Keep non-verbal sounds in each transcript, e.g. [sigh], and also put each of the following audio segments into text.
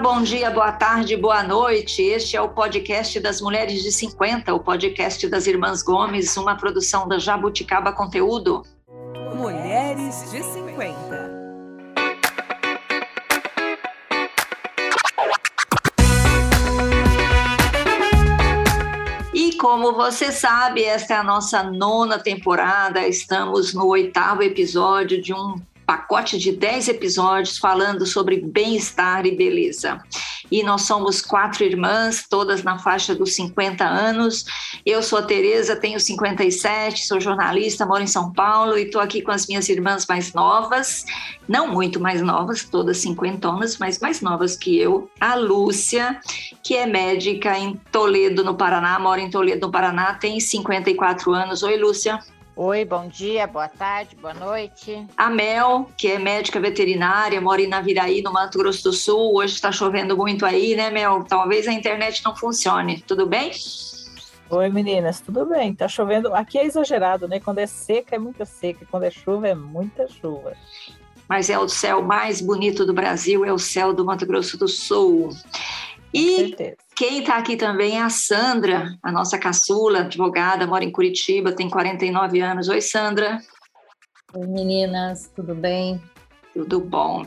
bom dia, boa tarde, boa noite. Este é o podcast das Mulheres de 50, o podcast das Irmãs Gomes, uma produção da Jabuticaba Conteúdo. Mulheres de 50. E como você sabe, esta é a nossa nona temporada, estamos no oitavo episódio de um pacote de 10 episódios falando sobre bem-estar e beleza. E nós somos quatro irmãs, todas na faixa dos 50 anos. Eu sou a Tereza, tenho 57, sou jornalista, moro em São Paulo e estou aqui com as minhas irmãs mais novas, não muito mais novas, todas cinquentonas, mas mais novas que eu. A Lúcia, que é médica em Toledo, no Paraná, mora em Toledo, no Paraná, tem 54 anos. Oi, Lúcia. Oi, bom dia, boa tarde, boa noite. A Mel, que é médica veterinária, mora em Naviraí, no Mato Grosso do Sul. Hoje está chovendo muito aí, né, Mel? Talvez a internet não funcione. Tudo bem? Oi, meninas, tudo bem? Tá chovendo. Aqui é exagerado, né? Quando é seca, é muita seca. Quando é chuva, é muita chuva. Mas é o céu mais bonito do Brasil, é o céu do Mato Grosso do Sul. E quem está aqui também é a Sandra, a nossa caçula, advogada, mora em Curitiba, tem 49 anos. Oi, Sandra. Oi, meninas, tudo bem? Tudo bom.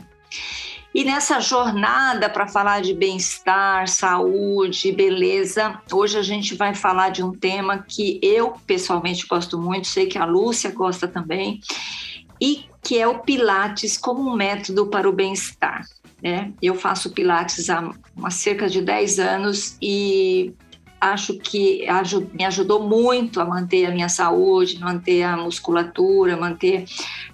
E nessa jornada para falar de bem-estar, saúde, beleza, hoje a gente vai falar de um tema que eu pessoalmente gosto muito, sei que a Lúcia gosta também, e que é o Pilates como um método para o bem-estar. Né? Eu faço Pilates há, há cerca de 10 anos e acho que me ajudou muito a manter a minha saúde, manter a musculatura, manter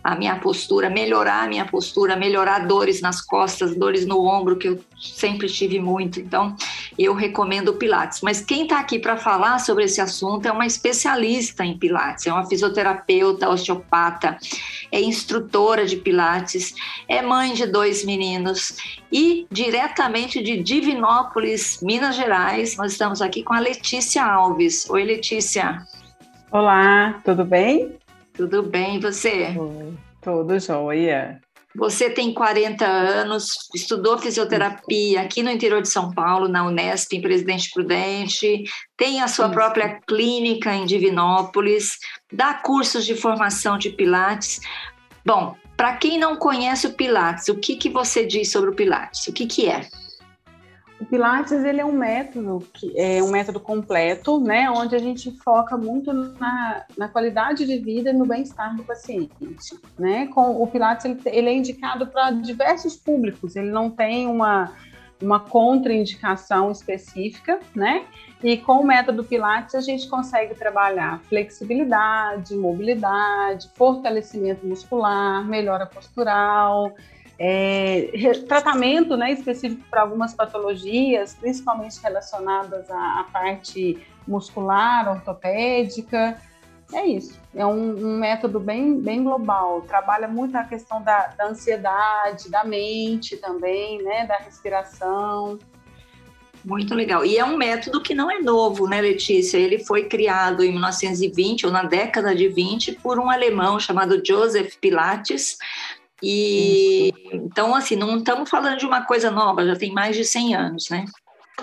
a minha postura, melhorar a minha postura, melhorar dores nas costas, dores no ombro, que eu sempre tive muito. Então, eu recomendo o Pilates. Mas quem está aqui para falar sobre esse assunto é uma especialista em Pilates, é uma fisioterapeuta, osteopata, é instrutora de Pilates, é mãe de dois meninos e diretamente de Divinópolis, Minas Gerais, nós estamos aqui com a Letícia Alves. Oi, Letícia. Olá, tudo bem? Tudo bem, e você? Oi, tudo jóia. Você tem 40 anos, estudou fisioterapia aqui no interior de São Paulo, na Unesp, em Presidente Prudente, tem a sua Isso. própria clínica em Divinópolis, dá cursos de formação de Pilates. Bom, para quem não conhece o Pilates, o que, que você diz sobre o Pilates? O que, que é? O Pilates ele é um método que é um método completo, né, onde a gente foca muito na, na qualidade de vida e no bem-estar do paciente, né? Com o Pilates ele, ele é indicado para diversos públicos, ele não tem uma uma contraindicação específica, né? E com o método Pilates a gente consegue trabalhar flexibilidade, mobilidade, fortalecimento muscular, melhora postural, é, tratamento né, específico para algumas patologias, principalmente relacionadas à, à, parte muscular, ortopédica. É isso, é um, um, método bem, bem global, trabalha muito a questão da, da ansiedade, da mente também, né, da respiração. Muito legal. E é um método que não é novo, né, Letícia? Ele foi criado em 1920 ou na década de 20 por um alemão chamado Joseph Pilates, e então, assim, não estamos falando de uma coisa nova, já tem mais de 100 anos, né?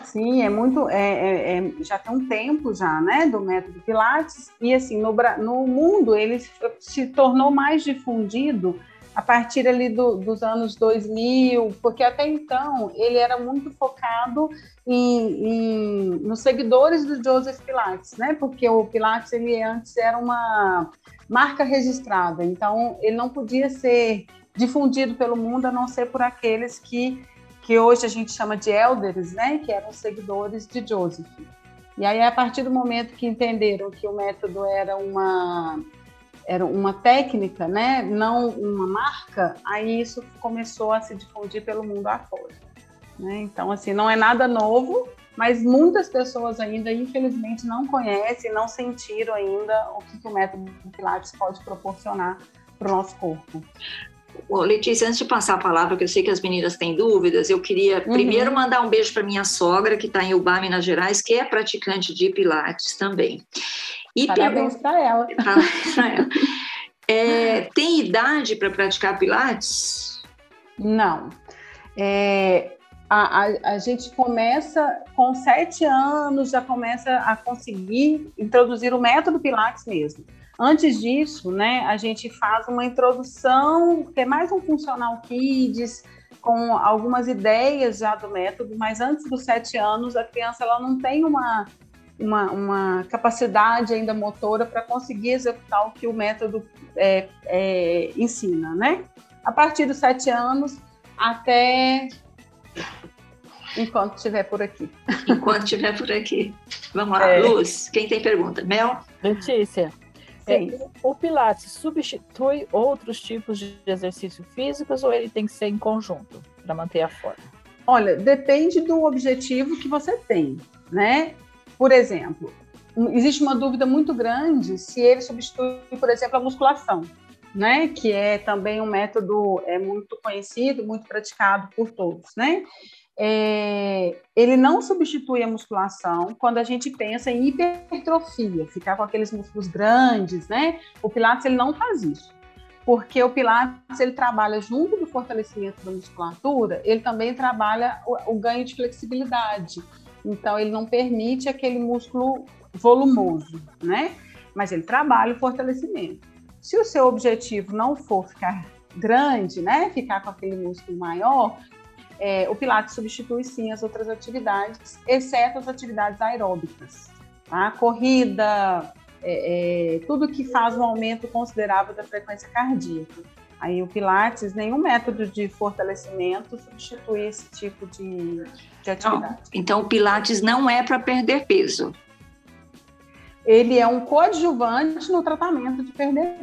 Sim, é muito, é, é, é, já tem um tempo já, né, do método Pilates, e assim, no, no mundo ele se tornou mais difundido a partir ali do, dos anos 2000, porque até então ele era muito focado em, em, nos seguidores do Joseph Pilates, né, porque o Pilates ele antes era uma marca registrada, então ele não podia ser difundido pelo mundo, a não ser por aqueles que, que hoje a gente chama de elders, né, que eram seguidores de Joseph. E aí, a partir do momento que entenderam que o método era uma, era uma técnica, né, não uma marca, aí isso começou a se difundir pelo mundo afora. Né? Então, assim, não é nada novo, mas muitas pessoas ainda, infelizmente, não conhecem, não sentiram ainda o que, que o método Pilates pode proporcionar para o nosso corpo. Letícia, antes de passar a palavra, que eu sei que as meninas têm dúvidas, eu queria uhum. primeiro mandar um beijo para minha sogra, que está em Ubá, Minas Gerais, que é praticante de Pilates também. E Parabéns para ela. [laughs] Ela. É, tem idade para praticar Pilates? Não. É, a, a, a, gente começa com sete anos, já começa a conseguir introduzir o método Pilates mesmo. Antes disso, né, a gente faz uma introdução, que é mais um funcional kids, com algumas ideias já do método, mas antes dos sete anos, a criança ela não tem uma, uma, uma capacidade ainda motora para conseguir executar o que o método é, é, ensina, né? A partir dos sete anos até enquanto estiver por aqui. Enquanto estiver por aqui. Vamos lá, é. Luz, quem tem pergunta? Mel? Letícia. É, o Pilates substitui outros tipos de exercício físicos ou ele tem que ser em conjunto para manter a forma? Olha, depende do objetivo que você tem, né? Por exemplo, existe uma dúvida muito grande se ele substitui, por exemplo, a musculação, né? Que é também um método é muito conhecido, muito praticado por todos, né? É, ele não substitui a musculação quando a gente pensa em hipertrofia, ficar com aqueles músculos grandes, né? O Pilates ele não faz isso, porque o Pilates ele trabalha junto do fortalecimento da musculatura, ele também trabalha o, o ganho de flexibilidade. Então ele não permite aquele músculo volumoso, né? Mas ele trabalha o fortalecimento. Se o seu objetivo não for ficar grande, né, ficar com aquele músculo maior, é, o Pilates substitui sim as outras atividades, exceto as atividades aeróbicas. Tá? Corrida, é, é, tudo que faz um aumento considerável da frequência cardíaca. Aí o Pilates, nenhum método de fortalecimento substitui esse tipo de, de atividade. Não, então o Pilates não é para perder peso. Ele é um coadjuvante no tratamento de, perder,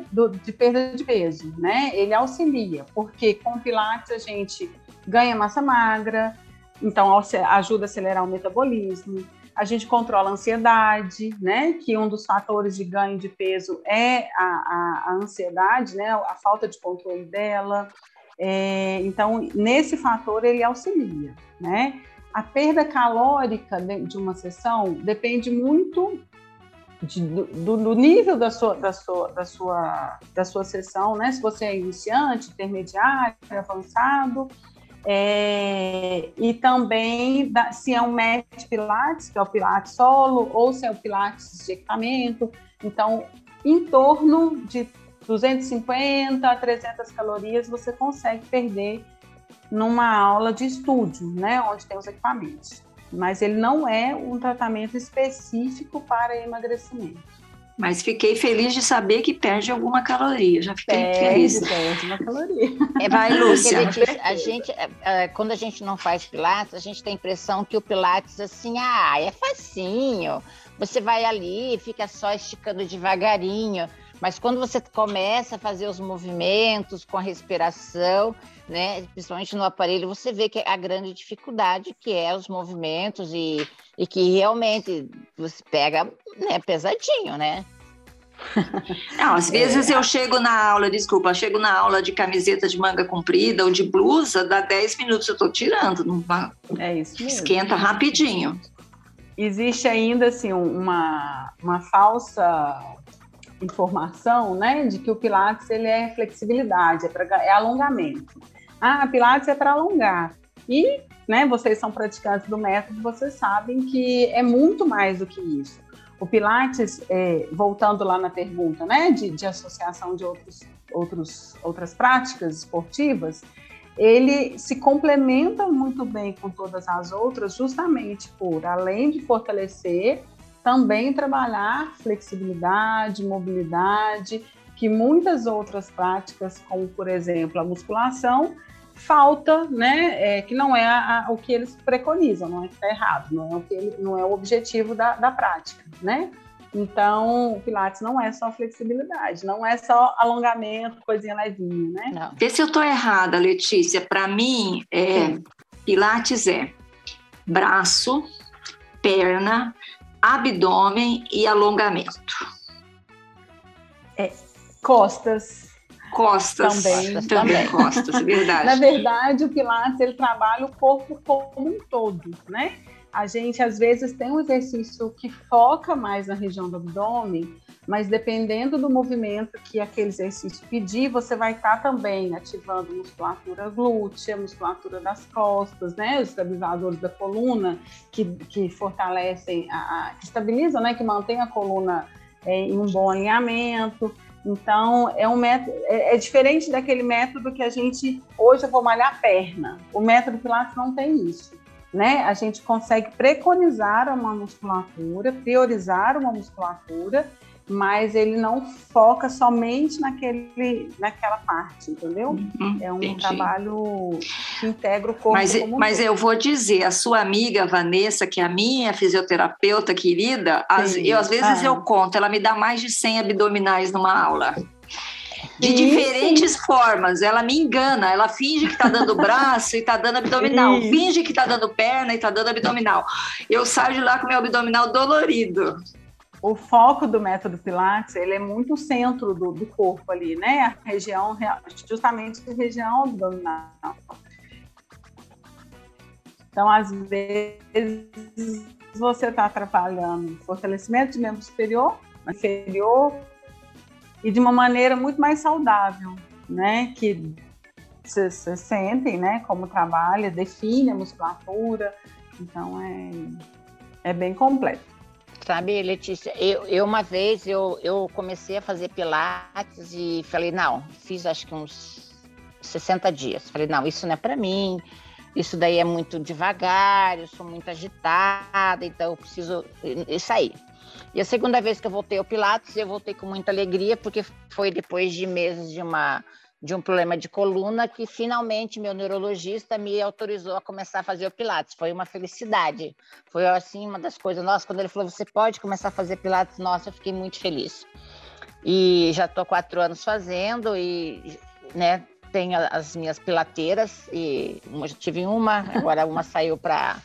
de perda de peso, né? Ele auxilia, porque com o Pilates a gente ganha massa magra, então ajuda a acelerar o metabolismo. A gente controla a ansiedade, né? Que um dos fatores de ganho de peso é a, a, a ansiedade, né? A falta de controle dela. É, então, nesse fator ele auxilia, né? A perda calórica de uma sessão depende muito de, do, do, nível da sua, da, sua, da, sua, da sua sessão, né? Se você é iniciante, intermediário, avançado, é, e também da, se é um match pilates, que é o pilates solo, ou se é o pilates de equipamento. Então, em torno de 250 a 300 calorias você consegue perder numa aula de estúdio, né, onde tem os equipamentos. Mas ele não é um tratamento específico para emagrecimento. Mas fiquei feliz de saber que perde alguma caloria. Já fiquei perde, feliz. Perde uma caloria. É, vai, Lúcia. a gente, é, é, quando a gente não faz pilates, a gente tem a impressão que o pilates, assim, ah, é facinho. Você vai ali, fica só esticando devagarinho. Mas quando você começa a fazer os movimentos com a respiração, né, principalmente no aparelho, você vê que a grande dificuldade que é os movimentos e, e que realmente você pega né, pesadinho, né? [laughs] Não, às vezes é. eu chego na aula, desculpa, chego na aula de camiseta de manga comprida ou de blusa, dá 10 minutos eu estou tirando. Não é isso mesmo. Esquenta rapidinho. Existe ainda assim uma, uma falsa informação, né, de que o Pilates ele é flexibilidade, é, pra, é alongamento. Ah, Pilates é para alongar. E, né, vocês são praticantes do método, vocês sabem que é muito mais do que isso. O Pilates, é, voltando lá na pergunta, né, de, de associação de outros, outros, outras práticas esportivas, ele se complementa muito bem com todas as outras, justamente por, além de fortalecer, também trabalhar flexibilidade, mobilidade, que muitas outras práticas, como por exemplo a musculação, falta, né? É, que não é a, a, o que eles preconizam, não é que está errado, não é o que ele, não é o objetivo da, da prática, né? Então, o Pilates não é só flexibilidade, não é só alongamento, coisinha levinha, né? Não. Vê se eu estou errada, Letícia. Para mim, é, Pilates é braço, perna, abdômen e alongamento. É, costas. Costas. Também. Também costas, verdade. [laughs] Na verdade, o Pilates, ele trabalha o corpo como um todo, né? A gente, às vezes, tem um exercício que foca mais na região do abdômen, mas dependendo do movimento que aquele exercício pedir, você vai estar tá também ativando musculatura glútea, musculatura das costas, né, os estabilizadores da coluna, que, que fortalecem, a, a, que estabilizam, né, que mantém a coluna é, em um bom alinhamento. Então, é um método, é, é, diferente daquele método que a gente, hoje eu vou malhar a perna. O método Pilates não tem isso né? A gente consegue preconizar uma musculatura, priorizar uma musculatura, mas ele não foca somente naquele, naquela parte, entendeu? Uhum, é um entendi. trabalho que integra o corpo. Mas, mas eu vou dizer, a sua amiga Vanessa, que é a minha fisioterapeuta querida, as, eu, às vezes ah. eu conto, ela me dá mais de 100 abdominais numa aula de Isso. diferentes formas. Ela me engana, ela finge que está dando [laughs] braço e está dando abdominal, Isso. finge que está dando perna e está dando abdominal. Eu saio de lá com meu abdominal dolorido. O foco do método Pilates, ele é muito centro do, do corpo ali, né? A região, justamente a região abdominal. Então, às vezes, você está trabalhando fortalecimento de membro superior, inferior, e de uma maneira muito mais saudável, né? Que vocês sentem, né? Como trabalha, define a musculatura, então é, é bem completo. Sabe, Letícia, eu, eu uma vez eu, eu comecei a fazer pilates e falei, não, fiz acho que uns 60 dias. Falei, não, isso não é para mim, isso daí é muito devagar, eu sou muito agitada, então eu preciso sair. E a segunda vez que eu voltei ao Pilates, eu voltei com muita alegria, porque foi depois de meses de uma de um problema de coluna que finalmente meu neurologista me autorizou a começar a fazer o Pilates. Foi uma felicidade. Foi assim uma das coisas. Nossa, quando ele falou você pode começar a fazer Pilates, nossa, eu fiquei muito feliz. E já estou quatro anos fazendo e, né, tenho as minhas pilateiras e já tive uma, agora uma [laughs] saiu para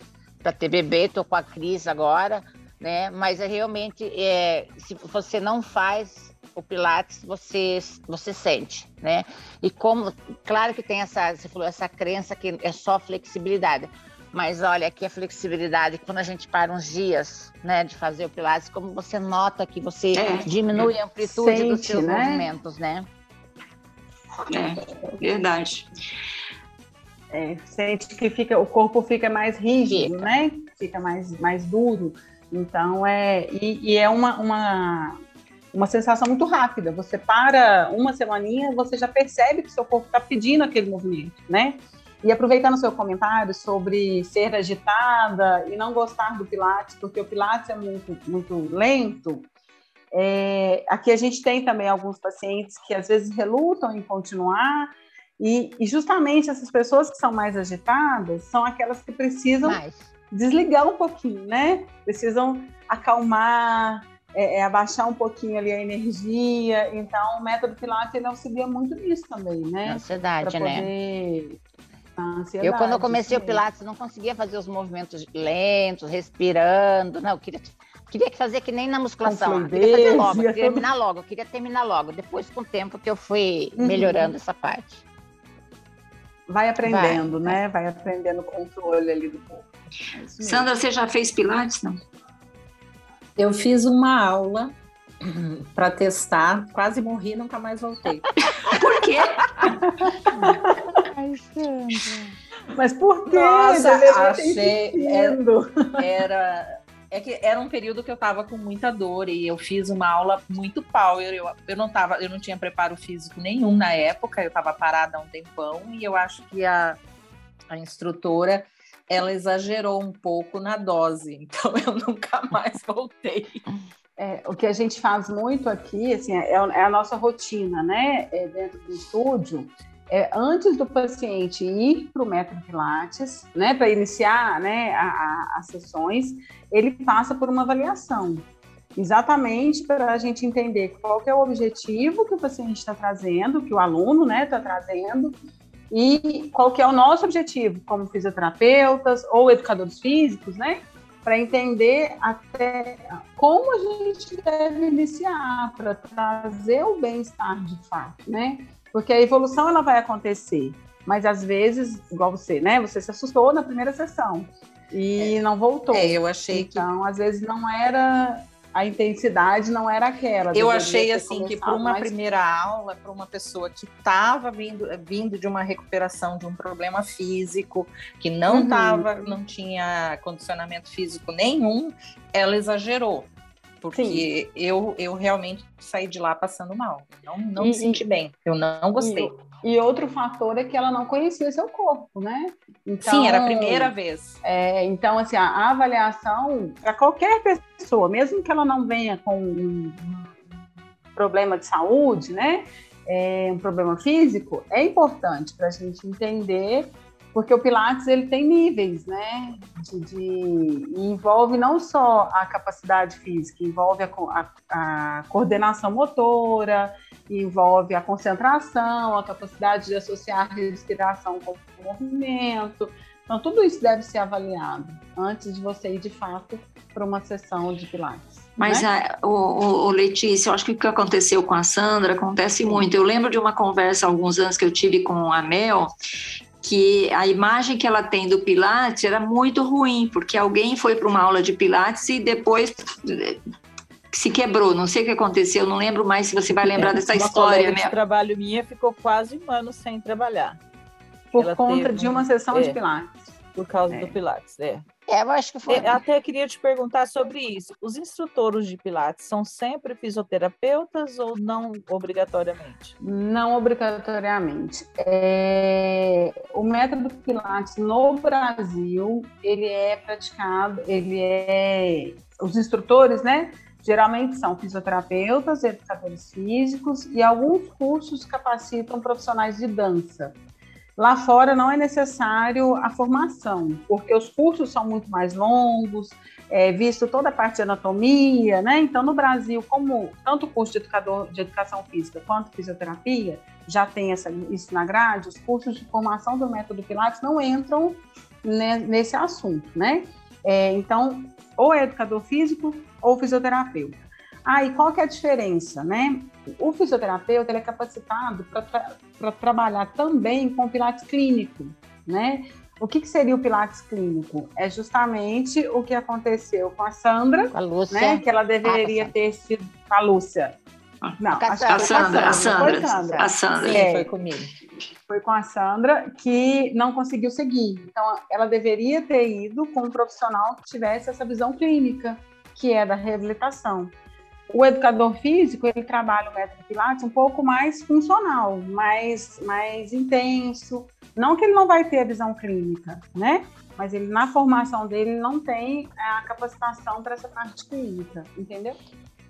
para TBB, estou com a Cris agora né? Mas é realmente, é, se você não faz o Pilates, você, você sente, né? E como, claro que tem essa, você falou, essa crença que é só flexibilidade. Mas olha, aqui a flexibilidade, quando a gente para uns dias, né, de fazer o Pilates, como você nota que você é, diminui a amplitude sente, dos seus né? movimentos, né? É, verdade. É, sente que fica, o corpo fica mais rígido, fica. né? Fica mais, mais duro. Então, é, e, e, é uma, uma, uma sensação muito rápida. Você para uma semaninha, você já percebe que seu corpo está pedindo aquele movimento, né? E aproveitando o seu comentário sobre ser agitada e não gostar do Pilates, porque o Pilates é muito, muito lento, é, aqui a gente tem também alguns pacientes que às vezes relutam em continuar, e, e justamente essas pessoas que são mais agitadas são aquelas que precisam mais desligar um pouquinho, né? Precisam acalmar, é, é, abaixar um pouquinho ali a energia. Então, o método Pilates ele auxilia muito nisso também, né? Ansiedade, né? Ansiedade, eu, quando eu comecei o Pilates, não conseguia fazer os movimentos lentos, respirando. Não, eu queria, queria fazer que nem na musculação. Eu queria fazer logo, queria terminar logo, eu queria terminar logo. Depois, com o tempo, que eu fui uhum. melhorando essa parte. Vai aprendendo, vai, né? Vai aprendendo o controle ali do corpo. É Sandra, você já fez Pilates, não? Eu fiz uma aula [clears throat] para testar, quase morri, nunca mais voltei. [laughs] por quê? Ai, Sandra. Mas por quê? Nossa, achei era, [laughs] era é que era um período que eu tava com muita dor e eu fiz uma aula muito power. Eu, eu não tava, eu não tinha preparo físico nenhum na época, eu tava parada há um tempão e eu acho que a, a instrutora ela exagerou um pouco na dose, então eu [laughs] nunca mais voltei. É, o que a gente faz muito aqui, assim, é, é a nossa rotina, né? É dentro do estúdio, é, antes do paciente ir para o método Pilates, né, para iniciar né, a, a, as sessões, ele passa por uma avaliação, exatamente para a gente entender qual é o objetivo que o paciente está trazendo, que o aluno está né, tá trazendo, e qual que é o nosso objetivo como fisioterapeutas ou educadores físicos, né? Para entender até como a gente deve iniciar para trazer o bem-estar de fato, né? Porque a evolução ela vai acontecer, mas às vezes, igual você, né? Você se assustou na primeira sessão e é. não voltou. É, eu achei então, que... às vezes não era a intensidade não era aquela. Eu achei assim que para uma primeira aula, para uma pessoa que estava vindo, vindo de uma recuperação de um problema físico, que não tava, uhum. não tinha condicionamento físico nenhum, ela exagerou. Porque eu, eu realmente saí de lá passando mal. Não, não e, me senti bem. Eu não gostei. E, e, outro fator é que ela não conhecia seu corpo, né? Então, Sim, era a primeira vez. É, então, assim, a, avaliação para qualquer pessoa, mesmo que ela não venha com um, um problema de saúde, né? É, um problema físico, é importante para a gente entender porque o Pilates ele tem níveis, né? De, de envolve não só a capacidade física, envolve a, a, a, coordenação motora, envolve a concentração, a capacidade de associar respiração com o movimento. Então, tudo isso deve ser avaliado antes de você ir de fato para uma sessão de Pilates. Mas, né? a, o, o, Letícia, eu acho que o que aconteceu com a Sandra acontece muito. Eu lembro de uma conversa há alguns anos que eu tive com a Mel, que a imagem que ela tem do Pilates era muito ruim, porque alguém foi para uma aula de Pilates e depois se quebrou. Não sei o que aconteceu, não lembro mais se você vai lembrar dessa uma história. Uma trabalho minha ficou quase um ano sem trabalhar. Por ela conta de uma sessão é, de Pilates. Por causa é. do Pilates, é. É, eu acho que foi. Eu até queria te perguntar sobre isso. Os instrutores de Pilates são sempre fisioterapeutas ou não obrigatoriamente? Não obrigatoriamente. É... O método Pilates no Brasil, ele é praticado, ele é... Os instrutores, né? Geralmente são fisioterapeutas, educadores físicos e alguns cursos capacitam profissionais de dança. Lá fora não é necessário a formação, porque os cursos são muito mais longos, é, visto toda a parte de anatomia, né? Então, no Brasil, como tanto o curso de, educador, de educação física quanto fisioterapia já tem essa, isso na grade, os cursos de formação do método Pilates não entram nesse assunto, né? É, então, ou é educador físico ou fisioterapeuta. Ah, e qual que é a diferença, né? O fisioterapeuta ele é capacitado para tra trabalhar também com pilates clínico, né? O que, que, seria o Pilates clínico? É justamente o que aconteceu com a Sandra, a Lúcia. né? Que ela deveria ah, ter sido com a Lúcia. Não, a, Sandra, a Sandra, a Sandra, Sandra. A Sandra. Sim, é, foi comigo. Foi com a Sandra que não conseguiu seguir. Então, ela deveria ter ido com um profissional que tivesse essa visão clínica, que é da reabilitação. O educador físico, ele trabalha o método Pilates um pouco mais funcional, mais, mais intenso. Não que ele não vai ter a visão clínica, né? Mas ele, na formação dele, não tem a capacitação para essa parte clínica, entendeu?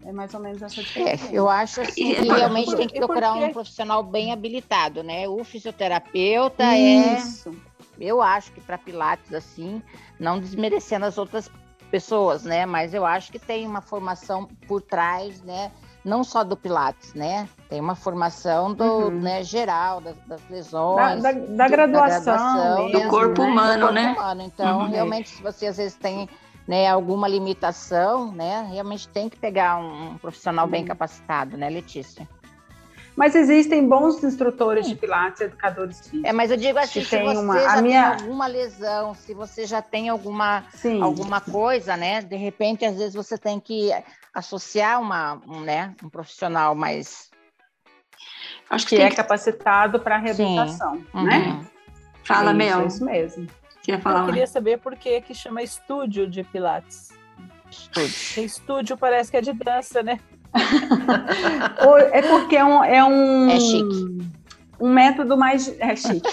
É mais ou menos essa diferença. É, eu acho assim, que realmente tem que procurar um profissional bem habilitado, né? O fisioterapeuta é Isso. é. Eu acho que para Pilates, assim, não desmerecendo as outras pessoas, né? Mas eu acho que tem uma formação por trás, né? Não só do Pilates, né? Tem uma formação do, uhum. né, geral das, das lesões, da, da, da graduação, da graduação mesmo, do corpo né? humano, do corpo né? Humano. Então, uhum. realmente, se você às vezes tem né, alguma limitação, né? Realmente tem que pegar um, um profissional uhum. bem capacitado, né, Letícia? Mas existem bons instrutores de pilates, educadores físicos. É, mas eu digo assim, se você uma, já minha... tem alguma lesão, se você já tem alguma, alguma coisa, né? De repente, às vezes você tem que associar uma, um, né, um profissional mais... Acho que, que é capacitado para a reabilitação, Sim. né? Uhum. Fala, Mel. É isso mesmo. Queria falar eu queria saber por que que chama estúdio de pilates. Estúdio. Estúdio parece que é de dança, né? [laughs] é porque é um. É, um, é chique. Um método mais. É chique.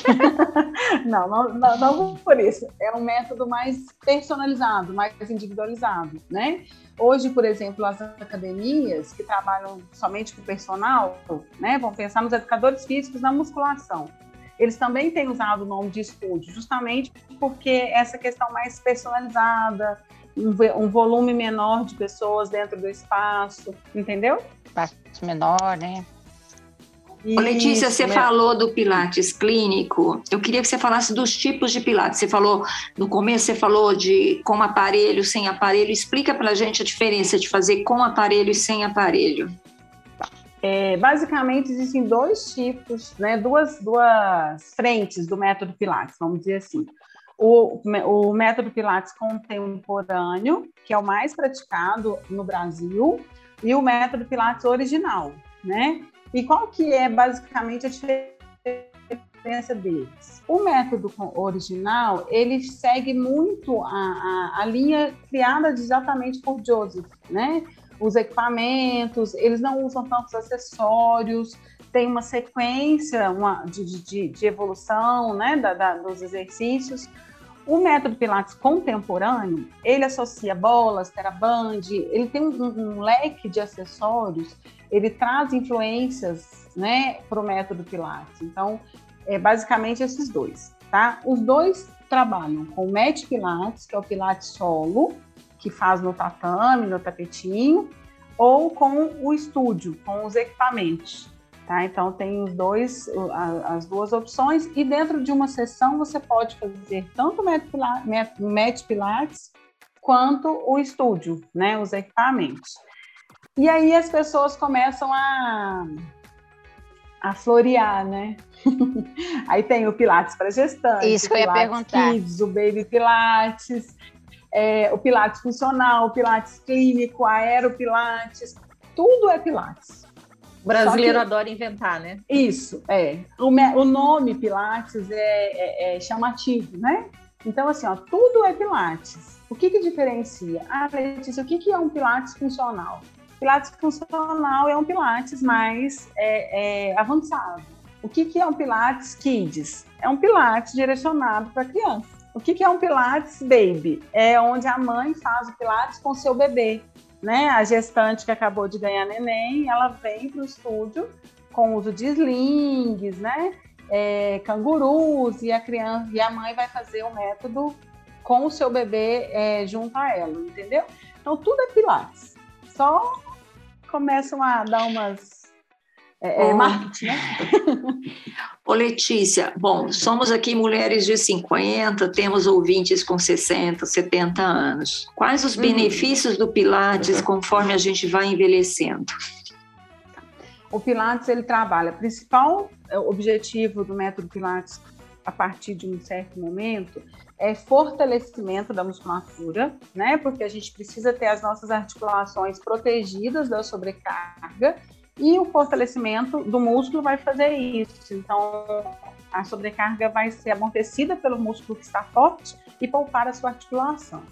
[laughs] não, não, não, não por isso. É um método mais personalizado, mais individualizado, né? Hoje, por exemplo, as academias que trabalham somente com personal, né? Vão pensar nos educadores físicos na musculação. Eles também têm usado o nome de estúdio, justamente porque essa questão mais personalizada, um, um volume menor de pessoas dentro do espaço, entendeu? Espaço menor, né? Isso, Letícia, você né? falou do Pilates clínico. Eu queria que você falasse dos tipos de Pilates. Você falou no começo, você falou de com aparelho, sem aparelho. Explica para a gente a diferença de fazer com aparelho e sem aparelho. É, basicamente existem dois tipos, né, duas, duas frentes do método Pilates, vamos dizer assim. O, o método Pilates contemporâneo, que é o mais praticado no Brasil, e o método Pilates original, né? E qual que é basicamente a diferença deles? O método original, ele segue muito a, a, a linha criada exatamente por Joseph, né? Os equipamentos, eles não usam tantos acessórios, tem uma sequência uma, de, de, de evolução né, da, da, dos exercícios. O método Pilates contemporâneo, ele associa bolas, teraband, ele tem um, um leque de acessórios, ele traz influências né, para o método Pilates. Então, é basicamente esses dois, tá? Os dois trabalham com o Mat Pilates, que é o Pilates solo, que faz no tatame, no tapetinho, ou com o estúdio, com os equipamentos. Tá? Então tem os dois, as duas opções e dentro de uma sessão você pode fazer tanto o Met Pilates quanto o estúdio, né? Os equipamentos. E aí as pessoas começam a, a florear, né? [laughs] aí tem o Pilates para gestantes, Isso que eu ia perguntar. Kids, o Baby Pilates, é, o Pilates funcional, o Pilates clínico, aeropilates, tudo é Pilates. O brasileiro que, adora inventar, né? Isso, é. O, o nome Pilates é, é, é, chamativo, né? Então, assim, ó, tudo é Pilates. O que, que diferencia? Ah, Letícia, o que, que é um Pilates funcional? Pilates funcional é um Pilates mais é, é, avançado. O que, que é um Pilates Kids? É um Pilates direcionado para criança. O que, que é um Pilates Baby? É onde a mãe faz o Pilates com seu bebê né? A gestante que acabou de ganhar neném, ela vem para o estúdio com uso de slings, né? É, cangurus e a criança e a mãe vai fazer o método com o seu bebê é, junto a ela, entendeu? Então tudo é pilates. Só começam a dar umas é, é marketing, né? Ô Letícia, bom, somos aqui mulheres de 50, temos ouvintes com 60, 70 anos. Quais os uhum. benefícios do Pilates conforme a gente vai envelhecendo? O Pilates ele trabalha, o principal é, objetivo do método Pilates a partir de um certo momento é fortalecimento da musculatura, né? Porque a gente precisa ter as nossas articulações protegidas da sobrecarga e o fortalecimento do músculo vai fazer isso. Então, a sobrecarga vai ser amortecida pelo músculo que está forte e poupar a sua articulação.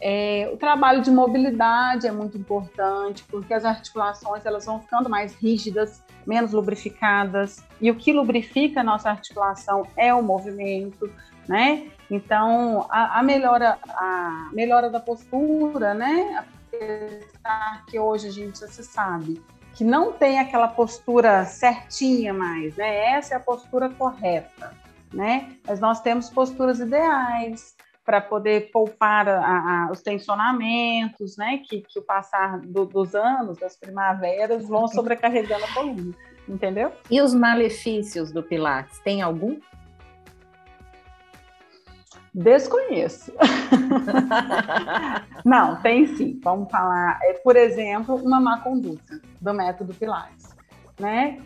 É, o trabalho de mobilidade é muito importante, porque as articulações elas vão ficando mais rígidas, menos lubrificadas, e o que lubrifica a nossa articulação é o movimento, né? Então, a, a melhora, a melhora da postura, né? Apesar que hoje a gente já se sabe que não tem aquela postura certinha mais, né? Essa é a postura correta, né? Mas nós temos posturas ideais para poder poupar a, a, os tensionamentos, né? Que, que o passar do, dos anos, das primaveras, vão sobrecarregando a coluna, entendeu? E os malefícios do Pilates, tem algum? Desconheço. [laughs] Não, tem sim. Vamos falar, é, por exemplo, uma má conduta do método Pilates. Né?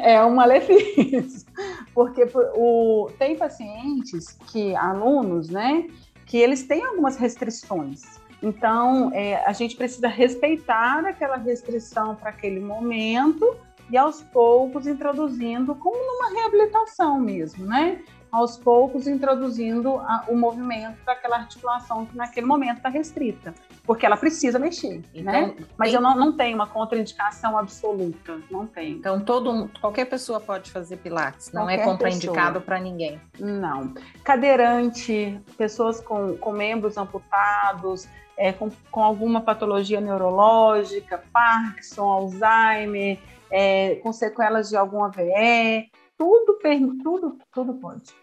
É um malefício, porque o, tem pacientes que, alunos, né, que eles têm algumas restrições. Então, é, a gente precisa respeitar aquela restrição para aquele momento e aos poucos introduzindo como numa reabilitação mesmo, né? Aos poucos introduzindo a, o movimento daquela articulação que naquele momento está restrita, porque ela precisa mexer, então, né? Mas tem... eu não, não tenho uma contraindicação absoluta, não tenho. Então todo qualquer pessoa pode fazer pilates, não é qualquer é contraindicado para ninguém. Não. Cadeirante, pessoas com, com membros amputados, é, com, com alguma patologia neurológica, Parkinson, Alzheimer, é, com sequelas de algum AVE, tudo, tudo, tudo pode.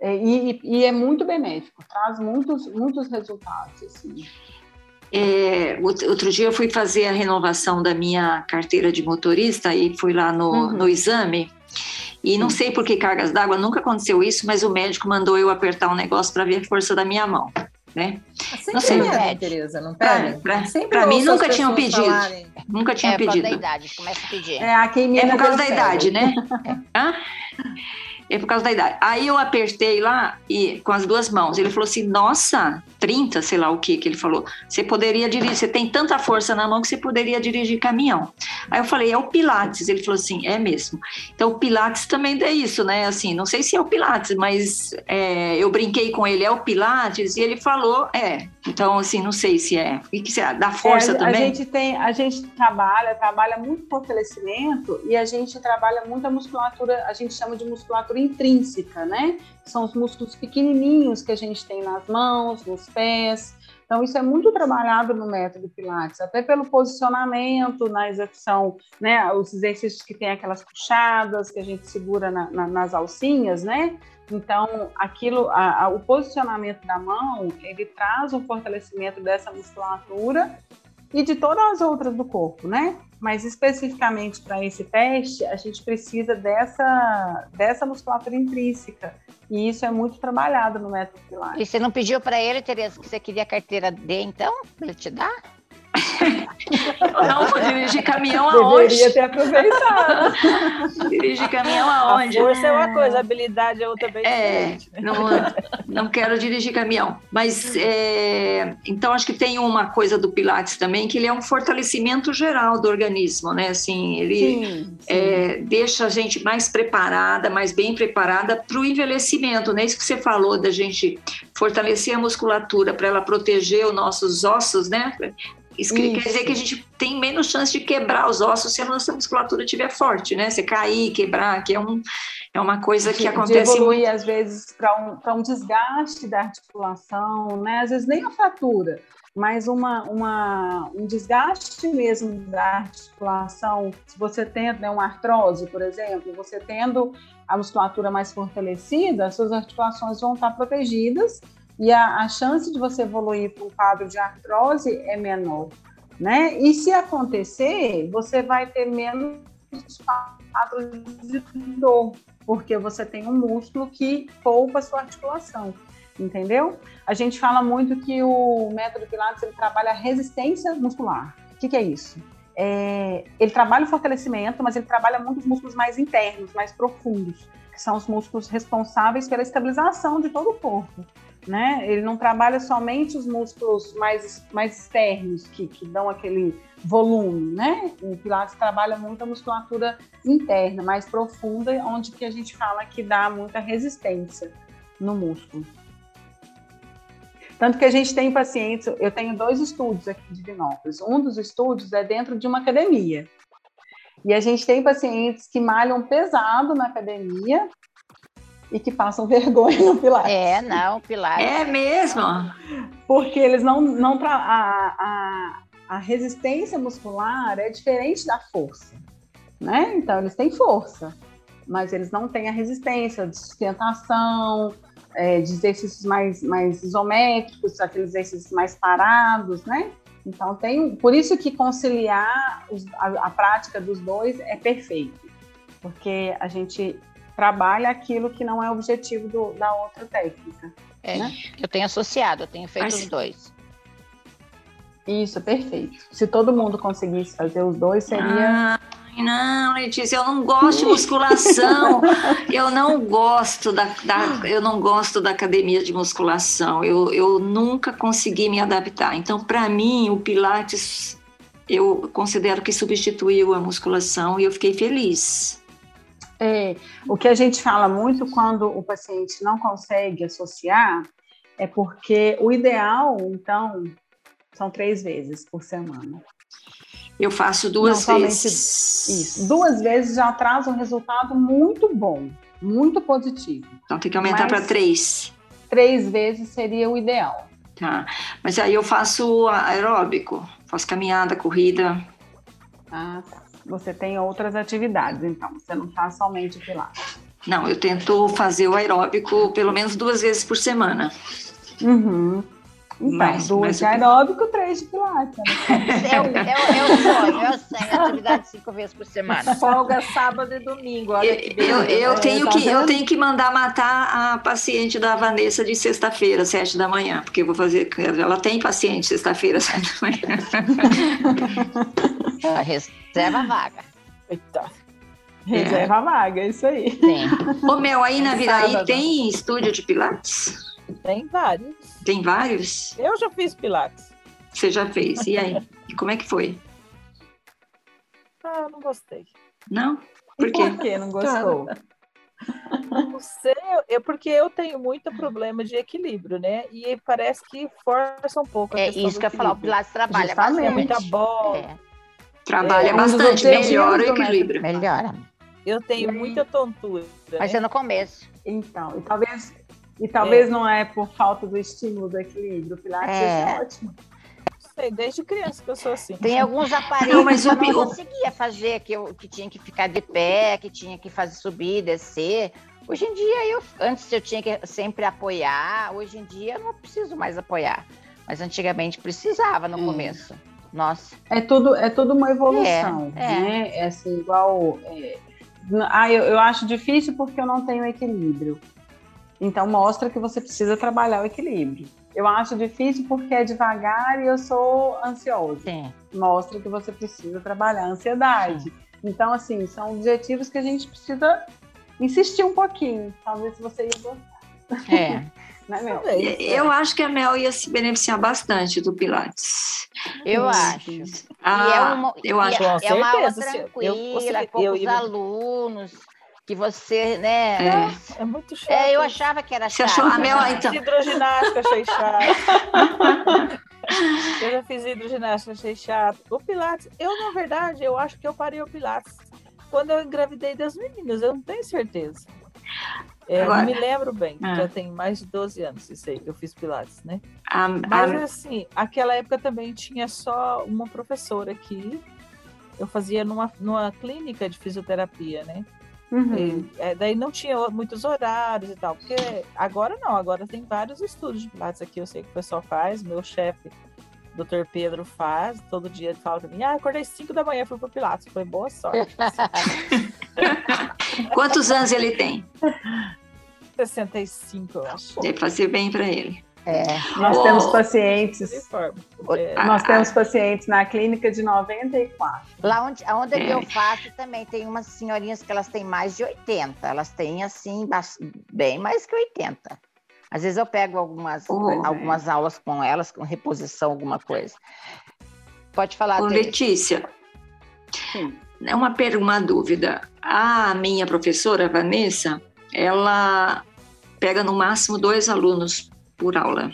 É, e, e, é muito benéfico, traz muitos, muitos resultados. Assim. É, outro dia eu fui fazer a renovação da minha carteira de motorista e fui lá no, uhum. no exame. E não sei por que cargas d'água, nunca aconteceu isso, mas o médico mandou eu apertar um negócio para ver a força da minha mão. Né? Ah, não sei, é, Tereza, não pede? Para mim nunca tinham pedido. Falarem. Nunca tinha é, pedido. É por causa da idade, começa a pedir. É, a é por causa da idade, né? é. É por causa da idade. Aí eu apertei lá e com as duas mãos. Ele falou assim: Nossa, 30, sei lá o que que ele falou. Você poderia dirigir, você tem tanta força na mão que você poderia dirigir caminhão. Aí eu falei: É o Pilates. Ele falou assim: É mesmo. Então o Pilates também é isso, né? Assim, não sei se é o Pilates, mas é, eu brinquei com ele: É o Pilates? E ele falou: É. Então, assim, não sei se é. O que, é? Dá força é, a, também? A gente tem, a gente trabalha, trabalha muito fortalecimento e a gente trabalha muito a musculatura, a gente chama de musculatura intrínseca, né? São os músculos pequenininhos que a gente tem nas mãos, nos pés. Então, isso é muito trabalhado no método Pilates, até pelo posicionamento na execução, né? Os exercícios que tem aquelas puxadas que a gente segura na, na, nas alcinhas, né? Então, aquilo, a, a, o posicionamento da mão, ele traz um fortalecimento dessa musculatura e de todas as outras do corpo, né? Mas especificamente para esse teste, a gente precisa dessa, dessa musculatura intrínseca. E isso é muito trabalhado no método Pilates. E você não pediu para ele, Tereza, que você queria a carteira D, então? Para ele te dar? [laughs] não, vou dirigir caminhão aonde? Deveria ter aproveitado. [laughs] dirigir caminhão aonde? A força é uma coisa, a habilidade é outra bem é, diferente. Não, não quero dirigir caminhão. Mas, é, então, acho que tem uma coisa do Pilates também, que ele é um fortalecimento geral do organismo, né? Assim, ele sim, sim. É, deixa a gente mais preparada, mais bem preparada para o envelhecimento, né? Isso que você falou da gente fortalecer a musculatura para ela proteger os nossos ossos, né? Isso, Isso, quer dizer que a gente tem menos chance de quebrar os ossos se a nossa musculatura estiver forte, né? Você cair, quebrar, que é, um, é uma coisa que de, acontece. De evoluir, às vezes, para um, um desgaste da articulação, né? Às vezes nem a fratura, mas uma, uma, um desgaste mesmo da articulação. Se você tem né, uma artrose, por exemplo, você tendo a musculatura mais fortalecida, as suas articulações vão estar protegidas e a, a chance de você evoluir para um quadro de artrose é menor, né? E se acontecer, você vai ter menos quadros de dor, porque você tem um músculo que poupa sua articulação, entendeu? A gente fala muito que o método Pilates ele trabalha resistência muscular. O que, que é isso? É, ele trabalha o fortalecimento, mas ele trabalha muito os músculos mais internos, mais profundos, que são os músculos responsáveis pela estabilização de todo o corpo né? Ele não trabalha somente os músculos mais, mais externos, que, que dão aquele volume, né? O Pilates trabalha muito a musculatura interna, mais profunda, onde que a gente fala que dá muita resistência no músculo. Tanto que a gente tem pacientes, eu tenho dois estúdios aqui de Vinópolis. Um dos estúdios é dentro de uma academia. E a gente tem pacientes que malham pesado na academia, e que passam [laughs] vergonha no Pilates. É, não, Pilates. É mesmo? Porque eles não. não pra, a, a, a resistência muscular é diferente da força. Né? Então, eles têm força, mas eles não têm a resistência de sustentação, é, de exercícios mais, mais isométricos, aqueles exercícios mais parados, né? Então, tem, por isso que conciliar os, a, a prática dos dois é perfeito, porque a gente trabalha aquilo que não é objetivo do, da outra técnica. É, né? Eu tenho associado, eu tenho feito Mas, os dois. Isso, perfeito. Se todo mundo conseguisse fazer os dois, seria. Ah, não, Letícia, eu não gosto de musculação. [laughs] eu não gosto da, da, eu não gosto da academia de musculação. Eu, eu nunca consegui me adaptar. Então, para mim, o Pilates eu considero que substituiu a musculação e eu fiquei feliz. É, o que a gente fala muito quando o paciente não consegue associar é porque o ideal, então, são três vezes por semana. Eu faço duas não, vezes. Isso. Duas vezes já traz um resultado muito bom, muito positivo. Então tem que aumentar para três. Três vezes seria o ideal. Tá. Mas aí eu faço aeróbico, faço caminhada, corrida. Ah, tá você tem outras atividades, então, você não faz somente o Pilates. Não, eu tento fazer o aeróbico pelo menos duas vezes por semana. Uhum. Então, mas, duas mas de aeróbico, três de pilates. É, o, é, o, é o sonho, é o sonho, atividade cinco vezes por semana. Folga sábado e domingo, olha que Eu, eu, tenho tá que, eu tenho que mandar matar a paciente da Vanessa de sexta-feira, sete da manhã, porque eu vou fazer, ela tem paciente sexta-feira, [laughs] sete da manhã. Reserva a vaga. Eita. Reserva a vaga, é isso aí. Sim. Ô, Mel, aí na Viraí tem estúdio de pilates? Tem vários. Tem vários? Eu já fiz pilates. Você já fez. E aí? E [laughs] como é que foi? Ah, eu não gostei. Não? Por quê? por que não gostou? Não sei, é porque eu tenho muito problema de equilíbrio, né? E parece que força um pouco. a É isso que eu ia falar, o. Pilates trabalha Justamente. É bastante. muita bola. É, Trabalha É, bastante, melhora o equilíbrio. melhora. Eu tenho aí? muita tontura. Mas né? é no começo. Então, e talvez, e talvez não é por falta do estímulo do equilíbrio. O Pilates É. é ótimo. Sei, desde criança que eu sou assim. Tem alguns [laughs] aparelhos Não, mas que eu não conseguia fazer, que, eu, que tinha que ficar de pé, que tinha que fazer subir, descer. Hoje em dia, eu antes eu tinha que sempre apoiar, hoje em dia eu não preciso mais apoiar. Mas antigamente precisava no É. começo. Nossa. É tudo, é tudo uma evolução, É, é. né? É assim, igual. é, ah, eu, eu acho difícil porque eu não tenho equilíbrio. Então mostra que você precisa trabalhar o equilíbrio. Eu acho difícil porque é devagar e eu sou ansiosa. Sim. Mostra que você precisa trabalhar a ansiedade. Então, assim, são objetivos que a gente precisa insistir um pouquinho. Talvez você ia gostar, É. [laughs] é. Eu acho que a Mel ia se beneficiar bastante do Pilates. Eu Sim, acho. sim. E é Ah, uma, eu e acho. é, é uma aula eu- eu tranquila, consegui- poucos eu alunos, que você, né? É. nossa. É muito chato. É, eu achava que era Você chato. achou a Mel, ah, então. Hidroginástica, achei chato. [laughs] eu já fiz hidroginástica, achei chato. O Pilates, eu, na verdade, eu acho que eu parei o Pilates quando eu engravidei das meninas, eu não tenho certeza. É, Agora- não me lembro bem, Ah. já tem mais de 12 anos isso aí que eu fiz Pilates, né? A, Mas a- assim, aquela época também tinha só uma professora aqui. Eu fazia numa, numa clínica de fisioterapia, né? Uhum. E, é, daí não tinha muitos horários e tal, porque agora não, agora tem vários estudos de Pilates aqui, eu sei que o pessoal faz, meu chefe, Dr. Pedro, faz, todo dia ele fala pra mim, ah, acordei 5 da manhã, fui pro Pilates, foi boa sorte. [laughs] quantos anos ele tem? 65, eu acho. Deve fazer bem para ele. É. Nós Oh. temos pacientes, É, nós Ah, temos pacientes na clínica de 94. Lá onde, onde é que É. eu faço também tem umas senhorinhas que elas têm mais de 80. Elas têm, assim, bem mais que 80. Às vezes eu pego algumas, Oh, algumas aulas com elas, com reposição, alguma coisa. Pode falar, Ô. Letícia, Sim. é uma, uma dúvida. A minha professora, Vanessa, ela pega no máximo dois alunos por aula.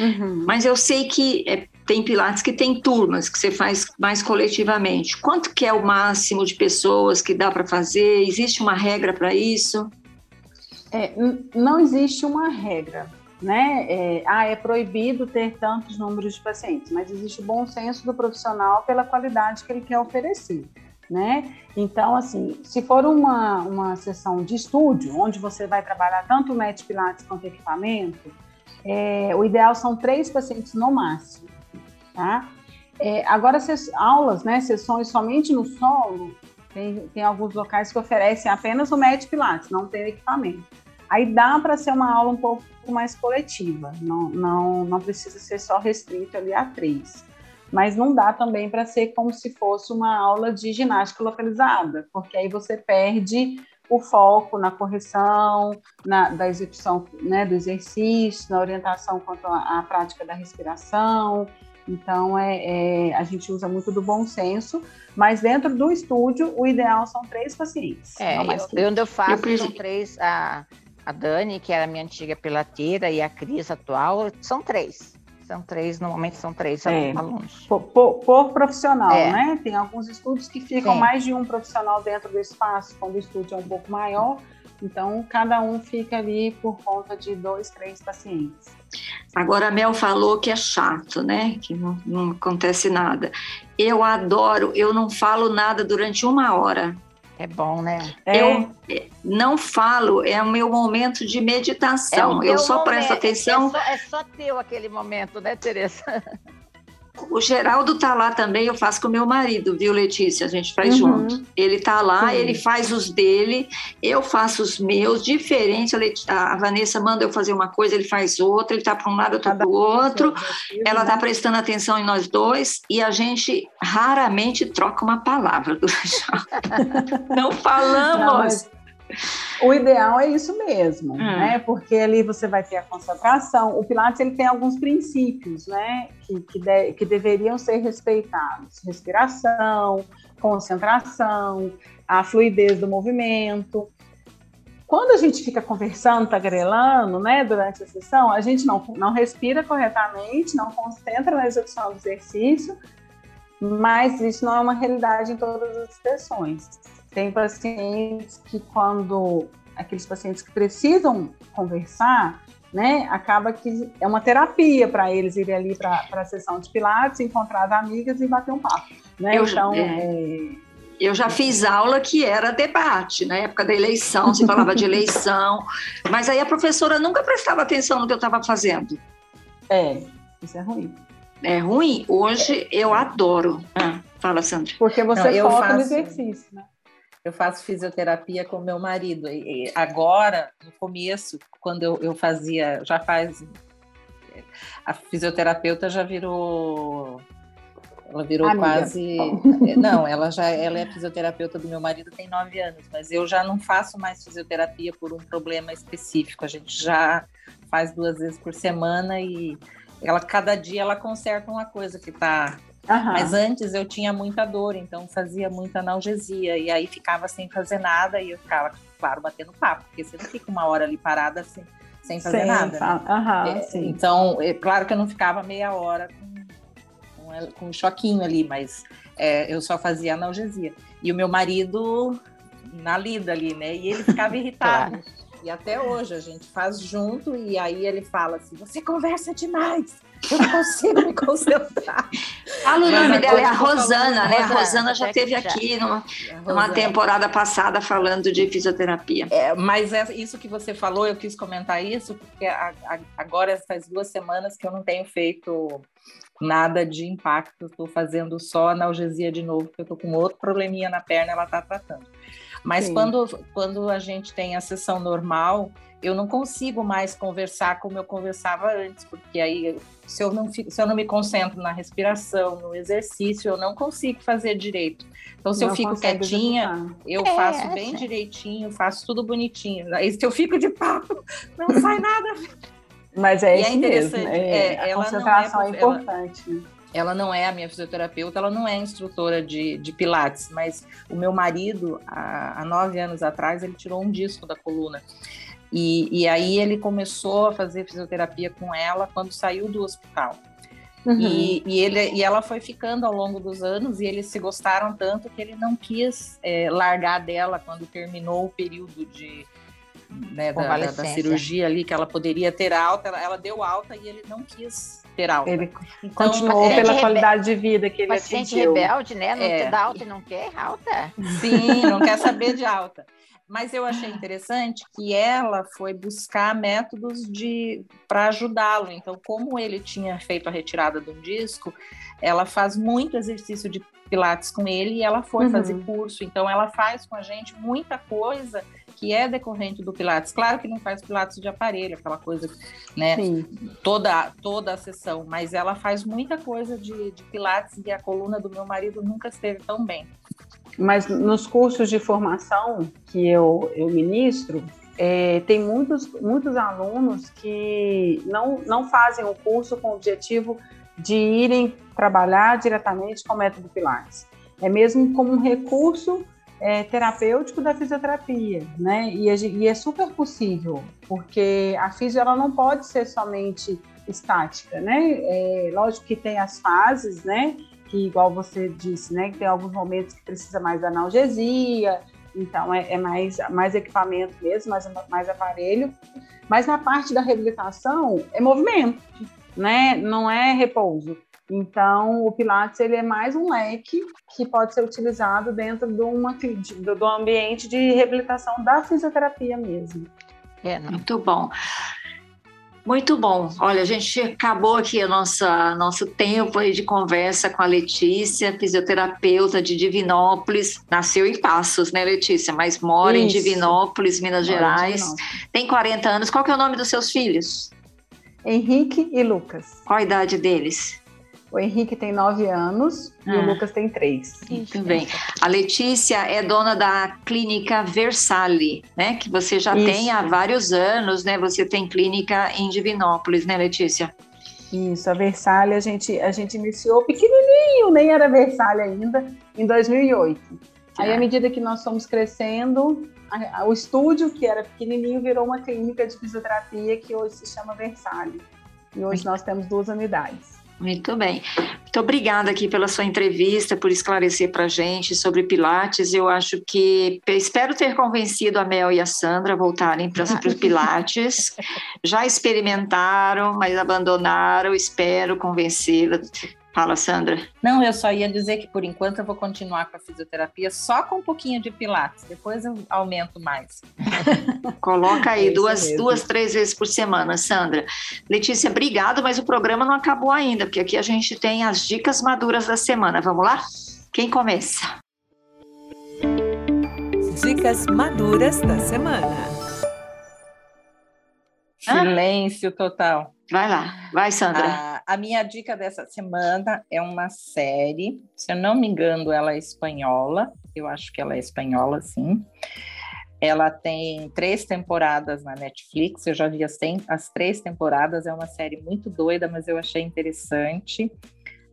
Uhum. Mas eu sei que é, tem pilates que tem turmas, que você faz mais coletivamente. Quanto que é o máximo de pessoas que dá para fazer? Existe uma regra para isso? É, não existe uma regra, né? É, ah, é proibido ter tantos números de pacientes, mas existe o bom senso do profissional pela qualidade que ele quer oferecer, né? Então, assim, se for uma, uma sessão de estúdio, onde você vai trabalhar tanto o Met Pilates quanto equipamento, é, o ideal são três pacientes no máximo, tá? É, agora, ses- aulas, né, sessões somente no solo, tem, tem alguns locais que oferecem apenas o Med Pilates, não tem equipamento. Aí dá para ser uma aula um pouco mais coletiva, não, não, não precisa ser só restrito ali a três. Mas não dá também para ser como se fosse uma aula de ginástica localizada, porque aí você perde o foco na correção, na, da execução né, do exercício, na orientação quanto à, à prática da respiração. Então, é, é, a gente usa muito do bom senso, mas dentro do estúdio, o ideal são três pacientes. É, eu, onde eu faço, Eu preciso- são três. A, a Dani, que era a minha antiga pilateira, e a Cris atual, são três. São três, normalmente são três É. alunos. Por, por- por profissional, É. né? Tem alguns estúdios que ficam Sim. mais de um profissional dentro do espaço, quando o estúdio é um pouco maior. Então, cada um fica ali por conta de dois, três pacientes. Agora, a Mel falou que é chato, né? Que não, não acontece nada. Eu adoro, eu não falo nada durante uma hora. É bom, né? É, Eu não falo, é o meu momento de meditação. É eu só presto momento, atenção. É só, é só teu aquele momento, né, Tereza? O Geraldo tá lá também, eu faço com meu marido, viu, Letícia? A gente faz uhum. junto. Ele tá lá, Sim. ele faz os dele, eu faço os meus, diferente. A, a, Vanessa manda eu fazer uma coisa, ele faz outra, ele tá para um lado, eu tô para o outro. Ela tá prestando atenção em nós dois e a gente raramente troca uma palavra [laughs] Não falamos. Não, mas o ideal é isso mesmo, hum. né? Porque ali você vai ter a concentração. O Pilates ele tem alguns princípios, né? Que, que, de, que deveriam ser respeitados: respiração, concentração, a fluidez do movimento. Quando a gente fica conversando, tagarelando, né, durante a sessão, a gente não, não respira corretamente, não concentra na execução do exercício, mas isso não é uma realidade em todas as sessões. Tem pacientes que quando aqueles pacientes que precisam conversar, né, acaba que é uma terapia para eles irem ali para a sessão de pilates, encontrar as amigas e bater um papo, né? Eu, então, é... É... Eu já fiz aula que era debate, na época da eleição, se falava de eleição, [laughs] mas aí a professora nunca prestava atenção no que eu estava fazendo. É, isso é ruim. É ruim? Hoje é. eu adoro. Ah, fala, Sandra. Porque você Não, foca faço... no exercício, né? Eu faço fisioterapia com meu marido. E agora, no começo, quando eu, eu fazia, já faz. A fisioterapeuta já virou. Ela virou Amiga. quase. Não, ela já ela é fisioterapeuta do meu marido tem nove anos, mas eu já não faço mais fisioterapia por um problema específico. A gente já faz duas vezes por semana e ela cada dia ela conserta uma coisa que está Uhum. Mas antes eu tinha muita dor, então fazia muita analgesia, e aí ficava sem fazer nada, e eu ficava, claro, batendo papo, porque você não fica uma hora ali parada sem, sem fazer sim, nada. Né? Uhum, é, então, é, claro que eu não ficava meia hora com, com, com um choquinho ali, mas é, eu só fazia analgesia. E o meu marido na lida ali, né? E ele ficava [laughs] irritado. E até hoje a gente faz junto, e aí ele fala assim: você conversa demais eu não consigo me concentrar. Fala o nome dela, é a Rosana, né? A Rosana já esteve aqui numa, numa, temporada passada falando de fisioterapia. É, mas é isso que você falou, eu quis comentar isso, porque a, a, agora, essas duas semanas que eu não tenho feito nada de impacto, estou fazendo só analgesia de novo, porque eu estou com outro probleminha na perna, ela está tratando. Mas quando, quando a gente tem a sessão normal, eu não consigo mais conversar como eu conversava antes, porque aí se eu não, se eu não me concentro na respiração, no exercício, eu não consigo fazer direito. Então, se não eu fico quietinha, executar. eu é, faço bem é. direitinho, faço tudo bonitinho. Aí, se eu fico de papo, [laughs] não sai nada. Mas é, isso é interessante. Mesmo. É, é, a concentração é, é importante. Ela, ela não é a minha fisioterapeuta, ela não é instrutora de, de pilates, mas o meu marido, há, há nove anos atrás, ele tirou um disco da coluna. E, e aí ele começou a fazer fisioterapia com ela quando saiu do hospital. Uhum. E, e, ele, e ela foi ficando ao longo dos anos e eles se gostaram tanto que ele não quis é, largar dela quando terminou o período de, né, da, da, cirurgia ali, que ela poderia ter alta, ela, ela, deu alta e ele não quis ter alta. Ele então, continuou pela qualidade de vida que ele paciente atingiu. rebelde, né? Não é. dá alta e não quer alta. Sim, não quer saber de alta. Mas eu achei interessante que ela foi buscar métodos de para ajudá-lo. Então, como ele tinha feito a retirada de um disco, ela faz muito exercício de pilates com ele e ela foi uhum. fazer curso. Então, ela faz com a gente muita coisa que é decorrente do pilates. Claro que não faz pilates de aparelho, aquela coisa, né? Sim. Toda toda a sessão, mas ela faz muita coisa de, de pilates e a coluna do meu marido nunca esteve tão bem. Mas nos cursos de formação que eu, eu ministro, é, tem muitos, muitos alunos que não, não fazem o curso com o objetivo de irem trabalhar diretamente com o método Pilates. É mesmo como um recurso é, terapêutico da fisioterapia, né? E, e, é super possível, porque a fisio ela não pode ser somente estática, né? É, lógico que tem as fases, né? que, igual você disse, né, que tem alguns momentos que precisa mais analgesia, então é, é mais, mais equipamento mesmo, mais, mais aparelho. Mas na parte da reabilitação é movimento, né? Não é repouso. Então, o Pilates ele é mais um leque que pode ser utilizado dentro de uma, do, do ambiente de reabilitação da fisioterapia mesmo. É, muito bom. Muito bom. Olha, a gente acabou aqui o nosso tempo de conversa com a Letícia, fisioterapeuta de Divinópolis. Nasceu em Passos, né, Letícia? Mas mora Isso. em Divinópolis, Minas mora Gerais. Divinópolis. Tem 40 anos. Qual que é o nome dos seus filhos? Henrique e Lucas. Qual a idade deles? O Henrique tem nove anos ah. e o ah. Lucas tem três. Muito bem. A Letícia é dona da clínica Versale, né? Que você já Isso. tem há vários anos, né? Você tem clínica em Divinópolis, né, Letícia? Isso, a Versale a gente, a gente iniciou pequenininho, nem era Versale ainda, em 2008. Aí, à medida que nós fomos crescendo, a, a, o estúdio, que era pequenininho, virou uma clínica de fisioterapia que hoje se chama Versale. E hoje nós temos duas unidades. Muito bem. Muito obrigada aqui pela sua entrevista, por esclarecer para a gente sobre Pilates. Eu acho que espero ter convencido a Mel e a Sandra a voltarem para os [laughs] Pilates. Já experimentaram, mas abandonaram. Espero convencê-las Fala, Sandra. Não, eu só ia dizer que por enquanto eu vou continuar com a fisioterapia só com um pouquinho de pilates, depois eu aumento mais. [laughs] Coloca aí é duas, duas, três vezes por semana, Sandra. Letícia, obrigado, mas o programa não acabou ainda, porque aqui a gente tem as dicas maduras da semana. Vamos lá? Quem começa? Dicas maduras da semana. Silêncio total. Vai lá, vai, Sandra. Ah, a minha dica dessa semana é uma série, se eu não me engano, ela é espanhola, eu acho que ela é espanhola, sim. Ela tem três temporadas na Netflix, eu já vi as, as três temporadas, é uma série muito doida, mas eu achei interessante.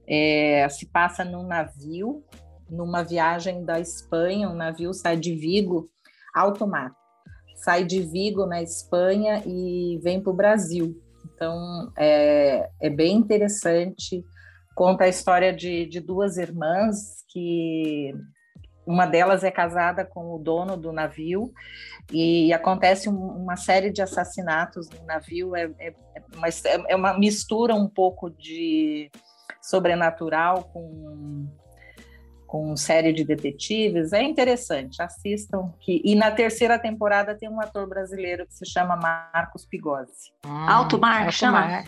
É, se passa num navio, numa viagem da Espanha, um navio sai de Vigo, alto mar, sai de Vigo, na Espanha, e vem para o Brasil. Então, é, é bem interessante. Conta a história de, de duas irmãs que uma delas é casada com o dono do navio e acontece um, uma série de assassinatos no navio. É, é, uma, é uma mistura um pouco de sobrenatural com com série de detetives, é interessante, assistam. Que, e na terceira temporada tem um ator brasileiro que se chama Marcos Pigossi. Hum, Alto Mar, chama? Mar.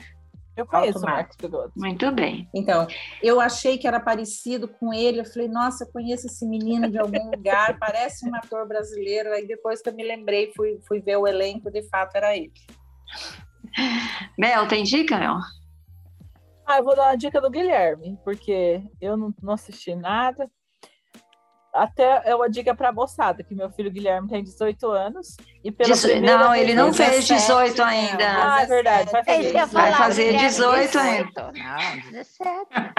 Eu conheço o Marcos Pigossi. Muito bem. Então, eu achei que era parecido com ele, eu falei, nossa, eu conheço esse menino de algum lugar, [laughs] parece um ator brasileiro, aí depois que eu me lembrei, fui, fui ver o elenco, de fato era ele. Mel, tem dica, Mel? Ah, eu vou dar uma dica do Guilherme, porque eu não, não assisti nada. Até é uma dica para a moçada, que meu filho Guilherme tem 18 anos. E pela Dezo... Não, ele não fez 18 ainda. Ah, é verdade. Vai fazer, vai falar, fazer 18 18 ainda. Não, [laughs] 17.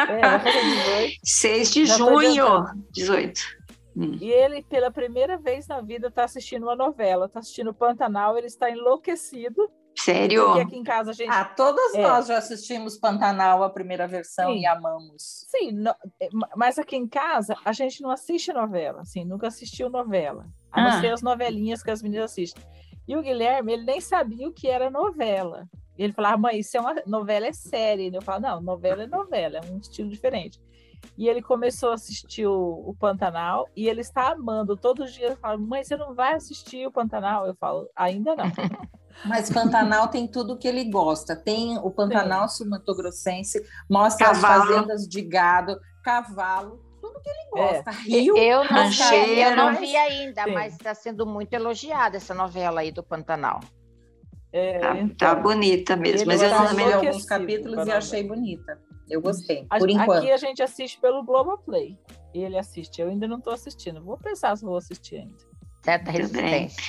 É, vai fazer 18. 6 de Já junho. 18. Hum. E ele, pela primeira vez na vida, está assistindo uma novela, está assistindo Pantanal, ele está enlouquecido Sério? Porque aqui em casa a gente. Ah, todas é. nós já assistimos Pantanal, a primeira versão, Sim. e amamos. Sim, no... É, mas aqui em casa a gente não assiste novela, assim, nunca assistiu novela. A não ah. ser as novelinhas que as meninas assistem. E o Guilherme, ele nem sabia o que era novela. E ele falava, mãe, isso é uma novela, é série. Eu falo, não, novela é novela, é um estilo diferente. E ele começou a assistir o, o Pantanal e ele está amando. Todos os dias ele fala, mãe, você não vai assistir o Pantanal? Eu falo, ainda não. [laughs] Mas Pantanal tem tudo que ele gosta. Tem o Pantanal sul-mato-grossense, mostra cavalo. as fazendas de gado, cavalo, tudo que ele gosta. É. Rio, eu não, vi, eu não vi ainda, Sim. mas está sendo muito elogiada essa novela aí do Pantanal. É, tá, então, tá, bonita mesmo, mas eu não vi alguns capítulos e achei bonita. Eu gostei, por enquanto. Aqui a gente assiste pelo Globoplay. Ele assiste, eu ainda não estou assistindo. Vou pensar se vou assistir ainda. Certa resistência.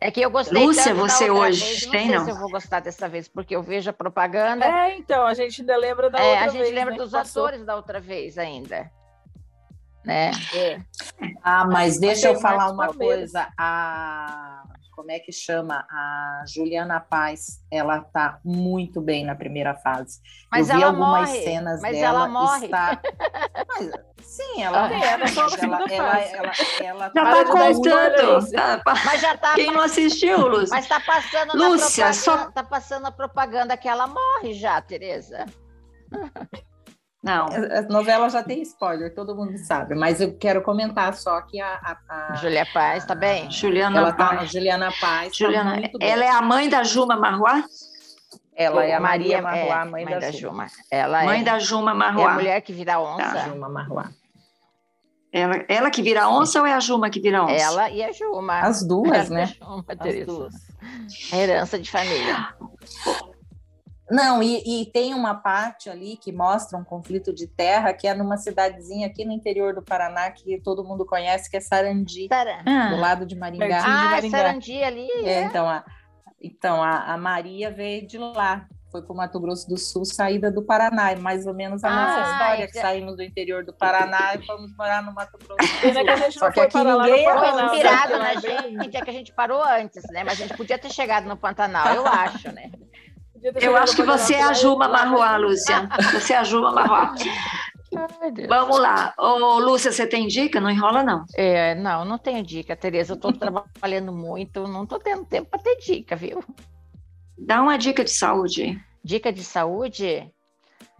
É que eu gostei Lúcia, você hoje vez. não tem, sei não? se eu vou gostar dessa vez, porque eu vejo a propaganda. É, então, a gente ainda lembra da é, outra vez. A gente vez, lembra né, dos atores da outra vez ainda. Né? É. Ah, mas deixa eu falar uma coisa. A como é que chama? A Juliana Paz, ela tá muito bem na primeira fase. Mas eu vi algumas morre. cenas mas dela. Ela morre. Está... Mas, sim, ela ah, é, ela, ela, ela, ela, ela, já tá contando. Tá, mas já tá. Quem não assistiu, Lúcia? Mas tá passando Lúcia, na propaganda, só... tá passando a propaganda que ela morre já, Tereza. Não. A novela já tem spoiler, todo mundo sabe, mas eu quero comentar só que a. a, a Julia Paz, tá bem? Juliana ela Paz. Tá, Juliana Paz. Tá Juliana, tá ela é a mãe da Juma Marruá? Ela é a Maria, Maria Marruá, é, mãe, mãe, da, da Juma. Ela mãe é, da Juma Marruá. É a mulher que vira onça. Tá. Juma Marruá. Ela, ela que vira onça ou é a Juma que vira onça? Ela e a Juma. As duas, [laughs] né? Juma, As duas. A herança de família. Não, e, e, tem uma parte ali que mostra um conflito de terra, que é numa cidadezinha aqui no interior do Paraná, que todo mundo conhece, que é Sarandi, ah. do lado de Maringá. Ah, de Maringá. Sarandi ali. É, é. Então, a, então a, a Maria veio de lá, foi para o Mato Grosso do Sul, saída do Paraná, é mais ou menos a ah, nossa história, que saímos do interior do Paraná e fomos morar no Mato Grosso do [laughs] Sul. Só que aqui ninguém foi inspirado na gente, é que a gente parou antes, né? Mas a gente podia ter chegado no Pantanal, eu acho, né? Eu acho que você é a Juma Marroá, Lúcia. [laughs] Você é a Juma Marroá. Vamos lá. Ô, Lúcia, você tem dica? Não enrola, não. É, não, não tenho dica, Tereza. Eu estou [laughs] trabalhando muito, não estou tendo tempo para ter dica, viu? Dá uma dica de saúde. Dica de saúde?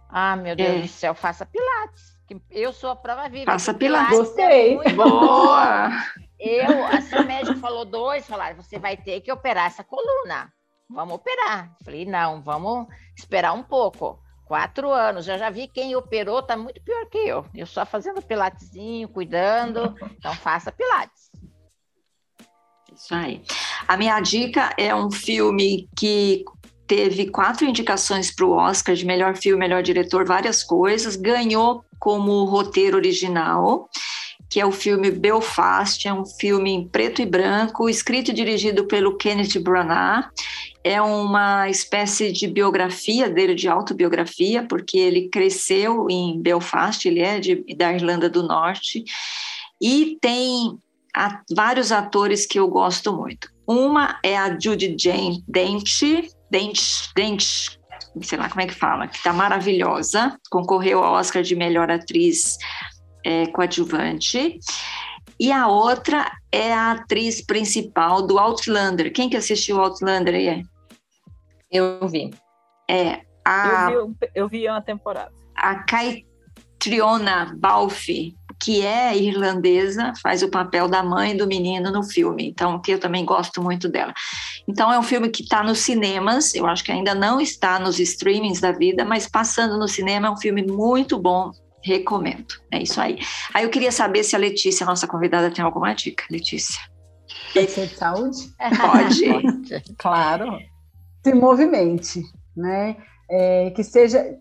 Ah, meu Deus é. do céu, faça pilates. Eu sou a prova viva. Faça pilates. pilates é Gostei. É Boa! Eu, assim, o médico falou dois, falaram, você vai ter que operar essa coluna vamos operar. Falei, não, vamos esperar um pouco. Quatro anos, eu já vi quem operou, tá muito pior que eu. Eu só fazendo pilatezinho, cuidando. Então, faça pilates. Isso aí. A minha dica é um filme que teve quatro indicações para o Oscar de melhor filme, melhor diretor, várias coisas. Ganhou como roteiro original que é o filme Belfast, é um filme em preto e branco, escrito e dirigido pelo Kenneth Branagh. É uma espécie de biografia dele, de autobiografia, porque ele cresceu em Belfast, ele é de, da Irlanda do Norte, e tem a, vários atores que eu gosto muito. Uma é a Judy Jane Dench, Dench, Dench sei lá como é que fala, que está maravilhosa, concorreu ao Oscar de melhor atriz é, coadjuvante. E a outra é a atriz principal do Outlander. Quem que assistiu Outlander aí? Eu vi. É a. Eu vi, eu vi uma temporada. A Caitriona Balfe, que é irlandesa, faz o papel da mãe do menino no filme. Então, que eu também gosto muito dela. Então, é um filme que está nos cinemas. Eu acho que ainda não está nos streamings da vida, mas passando no cinema é um filme muito bom Recomendo. É isso aí. Aí eu queria saber se a Letícia, nossa convidada, tem alguma dica. Letícia. Pode ser de saúde? Pode. [laughs] claro. Se movimente, né? É, que seja.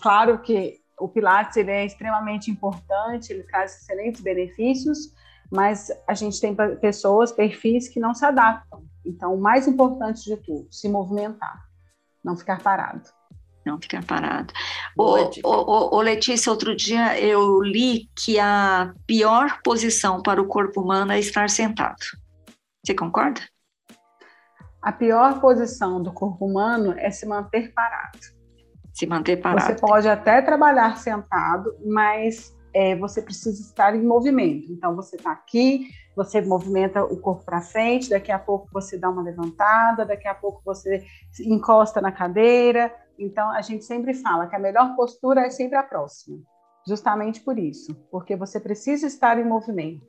Claro que o Pilates ele é extremamente importante, ele traz excelentes benefícios, mas a gente tem pessoas, perfis que não se adaptam. Então, o mais importante de tudo, se movimentar, não ficar parado não ficar parado. Ô, Letícia, outro dia eu li que a pior posição para o corpo humano é estar sentado. Você concorda? A pior posição do corpo humano é se manter parado. Se manter parado. Você pode até trabalhar sentado, mas é, você precisa estar em movimento. Então, você está aqui, você movimenta o corpo para frente, daqui a pouco você dá uma levantada, daqui a pouco você encosta na cadeira, então, a gente sempre fala que a melhor postura é sempre a próxima, justamente por isso, porque você precisa estar em movimento.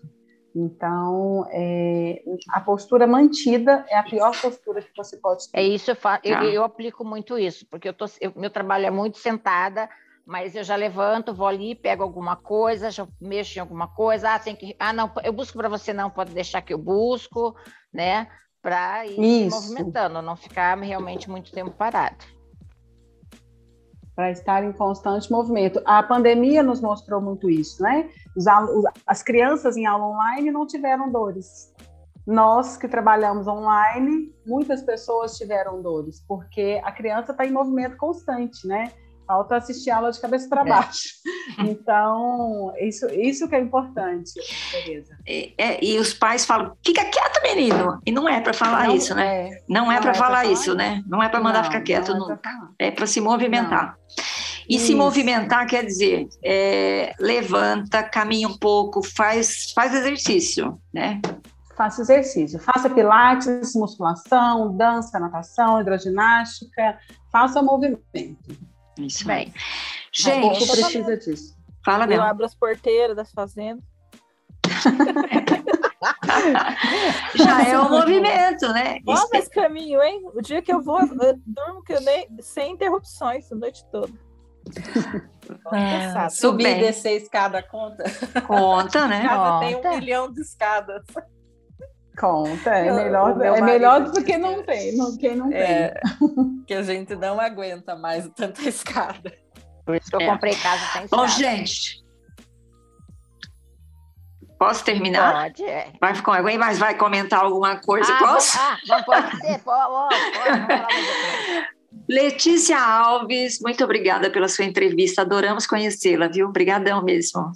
Então, é, a postura mantida é a pior postura que você pode ter. É isso, eu, eu, tá. eu aplico muito isso, porque eu tô, eu, meu trabalho é muito sentada, mas eu já levanto, vou ali, pego alguma coisa, já mexo em alguma coisa, ah, tem que, ah, não, eu busco para você, não, pode deixar que eu busco, né, para ir isso. movimentando, não ficar realmente muito tempo parado para estar em constante movimento. A pandemia nos mostrou muito isso, né? as crianças em aula online não tiveram dores. Nós que trabalhamos online, muitas pessoas tiveram dores, porque a criança está em movimento constante, né? Falta assistir aula de cabeça para é. baixo. É. [laughs] Então, isso, isso que é importante, Tereza. É, é, e os pais falam, fica quieto, menino. E não é para falar não, isso, né? É. Não é para falar, falar isso, né? Não é para mandar não, ficar quieto nunca. É para se movimentar. E isso. se movimentar quer dizer, é, levanta, caminha um pouco, faz, faz exercício, né? Faça exercício. Faça pilates, musculação, dança, natação, hidroginástica. Faça movimento. Isso bem. Gente, tá precisa disso. Fala mesmo. Eu abro as porteiras das fazendas. [laughs] Já é um movimento, né? Vamos esse caminho, hein? O dia que eu vou, eu durmo que eu nem, sem interrupções a noite toda. Ah, subir e descer escada conta? Conta, né? Casa tem um milhão de escadas. Conta, é melhor, é melhor [laughs] do que não tem, não, quem não é, tem. [laughs] Que a gente não aguenta mais tanta escada. Por isso que eu é. comprei casa sem Bom, gente, Posso terminar? Pode, é. Vai, alguém mais vai comentar alguma coisa? Ah, Posso? ah, não pode ser? Pode, pode, Letícia Alves, muito obrigada pela sua entrevista. Adoramos conhecê-la, viu? Obrigadão mesmo.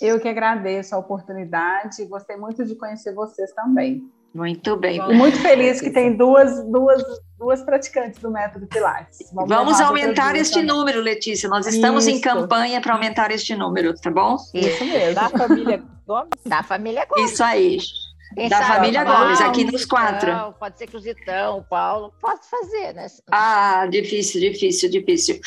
Eu que agradeço a oportunidade. Gostei muito de conhecer vocês também. Muito bem. E muito feliz que tem duas, duas, duas praticantes do método Pilates. Vamos, Vamos aumentar este também. número, Letícia. Nós estamos Isso. em campanha para aumentar este número, tá bom? Isso mesmo. Da família Gomes? Da família Gomes. Isso aí. Quem da família Gomes, aqui nos quatro. Pode ser Cruzitão, o Paulo, pode fazer, né? Ah, difícil, difícil, difícil.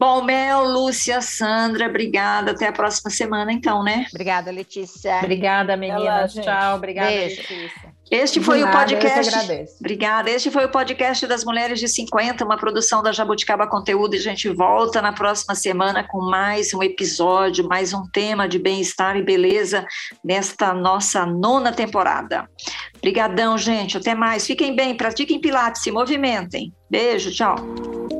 Bom, Mel, Lúcia, Sandra, obrigada. Até a próxima semana, então, né? Obrigada, Letícia. Obrigada, meninas. Tchau, obrigada, Beijo. Letícia. Este foi nada, o podcast. Obrigada. Este foi o podcast das Mulheres de 50, uma produção da Jabuticaba Conteúdo. E a gente volta na próxima semana com mais um episódio, mais um tema de bem-estar e beleza nesta nossa nona temporada. Obrigadão, gente. Até mais. Fiquem bem, pratiquem Pilates, se movimentem. Beijo, tchau.